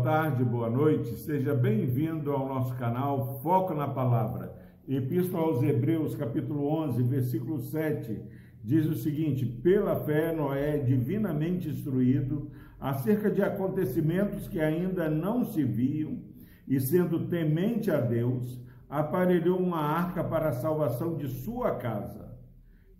boa tarde, boa noite. Seja bem-vindo ao nosso canal Foco na Palavra. Epístola aos Hebreus, capítulo 11, versículo 7, diz o seguinte: Pela fé, Noé, divinamente instruído acerca de acontecimentos que ainda não se viam, e sendo temente a Deus, aparelhou uma arca para a salvação de sua casa,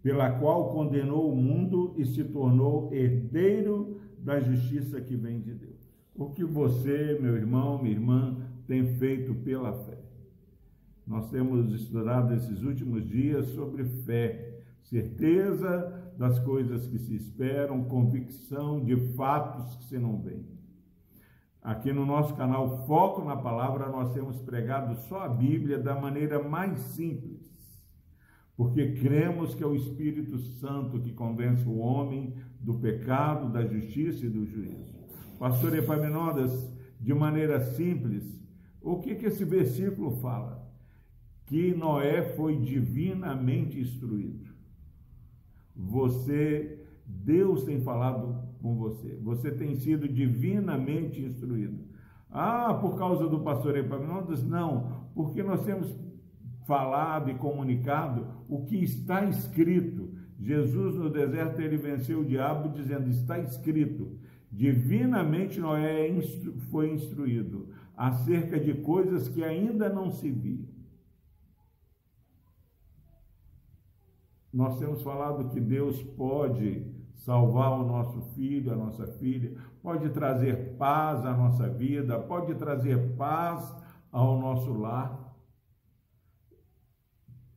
pela qual condenou o mundo e se tornou herdeiro da justiça que vem de Deus. O que você, meu irmão, minha irmã, tem feito pela fé? Nós temos estudado esses últimos dias sobre fé, certeza das coisas que se esperam, convicção de fatos que se não veem. Aqui no nosso canal Foco na Palavra, nós temos pregado só a Bíblia da maneira mais simples, porque cremos que é o Espírito Santo que convence o homem do pecado, da justiça e do juízo. Pastor Epaminondas, de maneira simples, o que, que esse versículo fala? Que Noé foi divinamente instruído. Você, Deus tem falado com você, você tem sido divinamente instruído. Ah, por causa do pastor Epaminondas? Não, porque nós temos falado e comunicado o que está escrito. Jesus no deserto ele venceu o diabo dizendo: está escrito. Divinamente Noé foi instruído acerca de coisas que ainda não se viam. Nós temos falado que Deus pode salvar o nosso filho, a nossa filha, pode trazer paz à nossa vida, pode trazer paz ao nosso lar,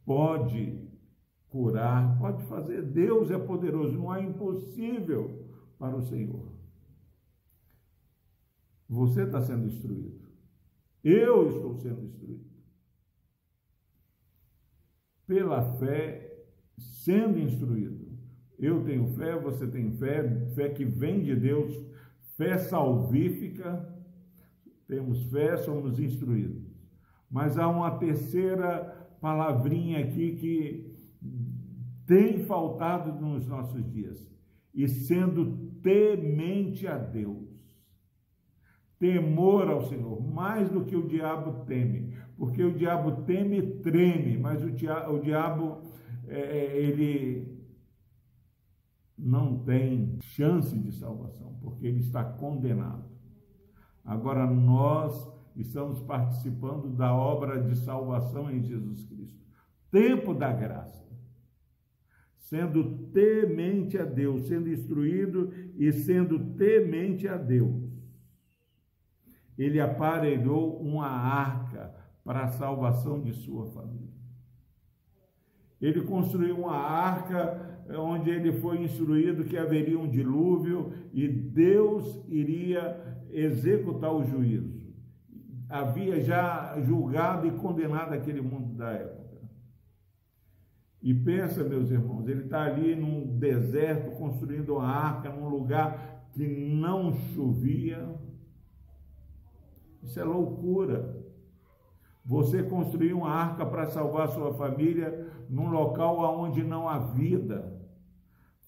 pode curar, pode fazer. Deus é poderoso, não é impossível para o Senhor. Você está sendo instruído. Eu estou sendo instruído. Pela fé, sendo instruído. Eu tenho fé, você tem fé, fé que vem de Deus, fé salvífica. Temos fé, somos instruídos. Mas há uma terceira palavrinha aqui que tem faltado nos nossos dias. E sendo temente a Deus temor ao Senhor, mais do que o diabo teme, porque o diabo teme e treme, mas o, dia, o diabo, é, é, ele não tem chance de salvação, porque ele está condenado. Agora nós estamos participando da obra de salvação em Jesus Cristo. Tempo da graça. Sendo temente a Deus, sendo instruído e sendo temente a Deus ele aparelhou uma arca para a salvação de sua família. Ele construiu uma arca onde ele foi instruído que haveria um dilúvio e Deus iria executar o juízo. Havia já julgado e condenado aquele mundo da época. E pensa, meus irmãos, ele está ali num deserto construindo uma arca num lugar que não chovia, isso é loucura. Você construir uma arca para salvar sua família num local onde não há vida.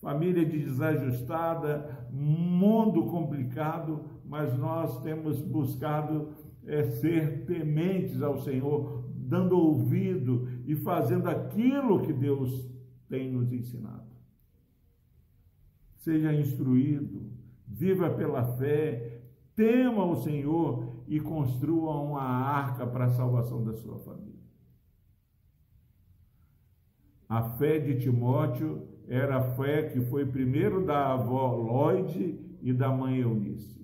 Família desajustada, mundo complicado, mas nós temos buscado é, ser tementes ao Senhor, dando ouvido e fazendo aquilo que Deus tem nos ensinado. Seja instruído, viva pela fé, tema o Senhor e construa uma arca para a salvação da sua família. A fé de Timóteo era a fé que foi primeiro da avó Lloyd e da mãe Eunice.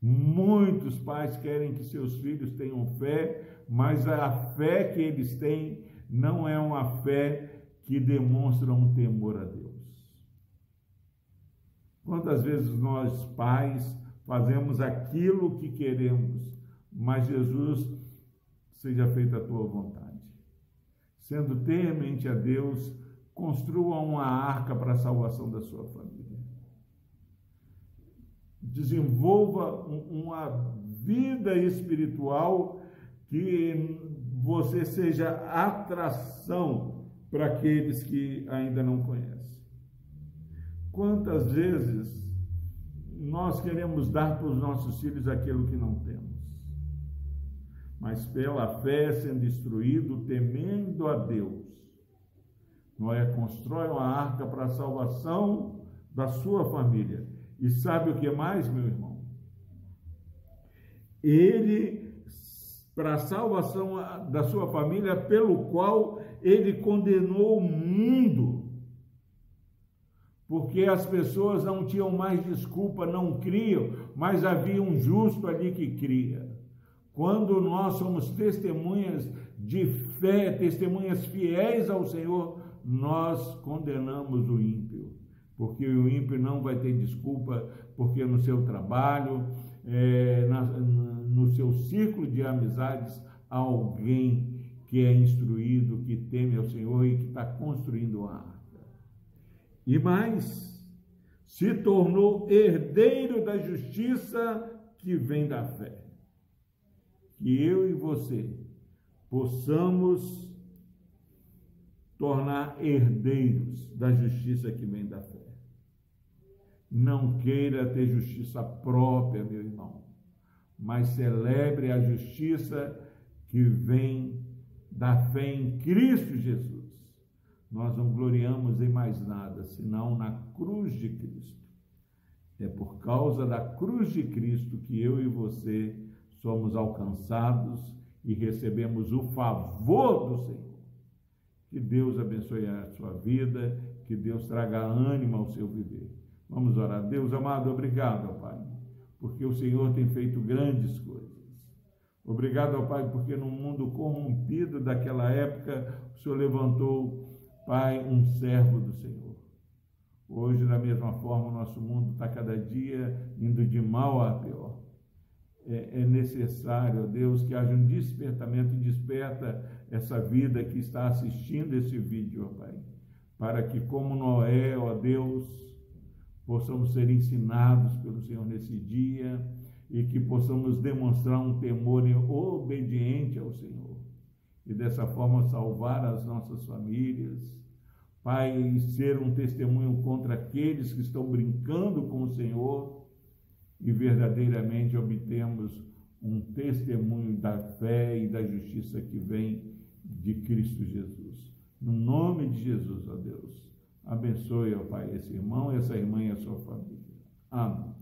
Muitos pais querem que seus filhos tenham fé, mas a fé que eles têm não é uma fé que demonstra um temor a Deus. Quantas vezes nós, pais, fazemos aquilo que queremos, mas Jesus, seja feita a tua vontade. Sendo temente a Deus, construa uma arca para a salvação da sua família. Desenvolva uma vida espiritual que você seja atração para aqueles que ainda não conhecem. Quantas vezes nós queremos dar para os nossos filhos aquilo que não temos. Mas pela fé sendo instruído, temendo a Deus, Noé constrói uma arca para a salvação da sua família. E sabe o que mais, meu irmão? Ele, para a salvação da sua família, pelo qual ele condenou o mundo porque as pessoas não tinham mais desculpa, não criam, mas havia um justo ali que cria. Quando nós somos testemunhas de fé, testemunhas fiéis ao Senhor, nós condenamos o ímpio, porque o ímpio não vai ter desculpa, porque no seu trabalho, é, na, no seu círculo de amizades, há alguém que é instruído, que teme ao Senhor e que está construindo a e mais, se tornou herdeiro da justiça que vem da fé. Que eu e você possamos tornar herdeiros da justiça que vem da fé. Não queira ter justiça própria, meu irmão, mas celebre a justiça que vem da fé em Cristo Jesus nós não gloriamos em mais nada, senão na cruz de Cristo. É por causa da cruz de Cristo que eu e você somos alcançados e recebemos o favor do Senhor. Que Deus abençoe a sua vida, que Deus traga ânimo ao seu viver. Vamos orar. Deus amado, obrigado, Pai, porque o Senhor tem feito grandes coisas. Obrigado, Pai, porque no mundo corrompido daquela época, o Senhor levantou Pai, um servo do Senhor. Hoje, da mesma forma, o nosso mundo está cada dia indo de mal a pior. É, é necessário, Deus, que haja um despertamento e desperta essa vida que está assistindo esse vídeo, ó Pai, para que, como Noé, ó Deus, possamos ser ensinados pelo Senhor nesse dia e que possamos demonstrar um temor obediente ao Senhor e dessa forma salvar as nossas famílias. Pai, ser um testemunho contra aqueles que estão brincando com o Senhor e verdadeiramente obtemos um testemunho da fé e da justiça que vem de Cristo Jesus. No nome de Jesus, ó Deus, abençoe, ó Pai, esse irmão, essa irmã e a sua família. Amém.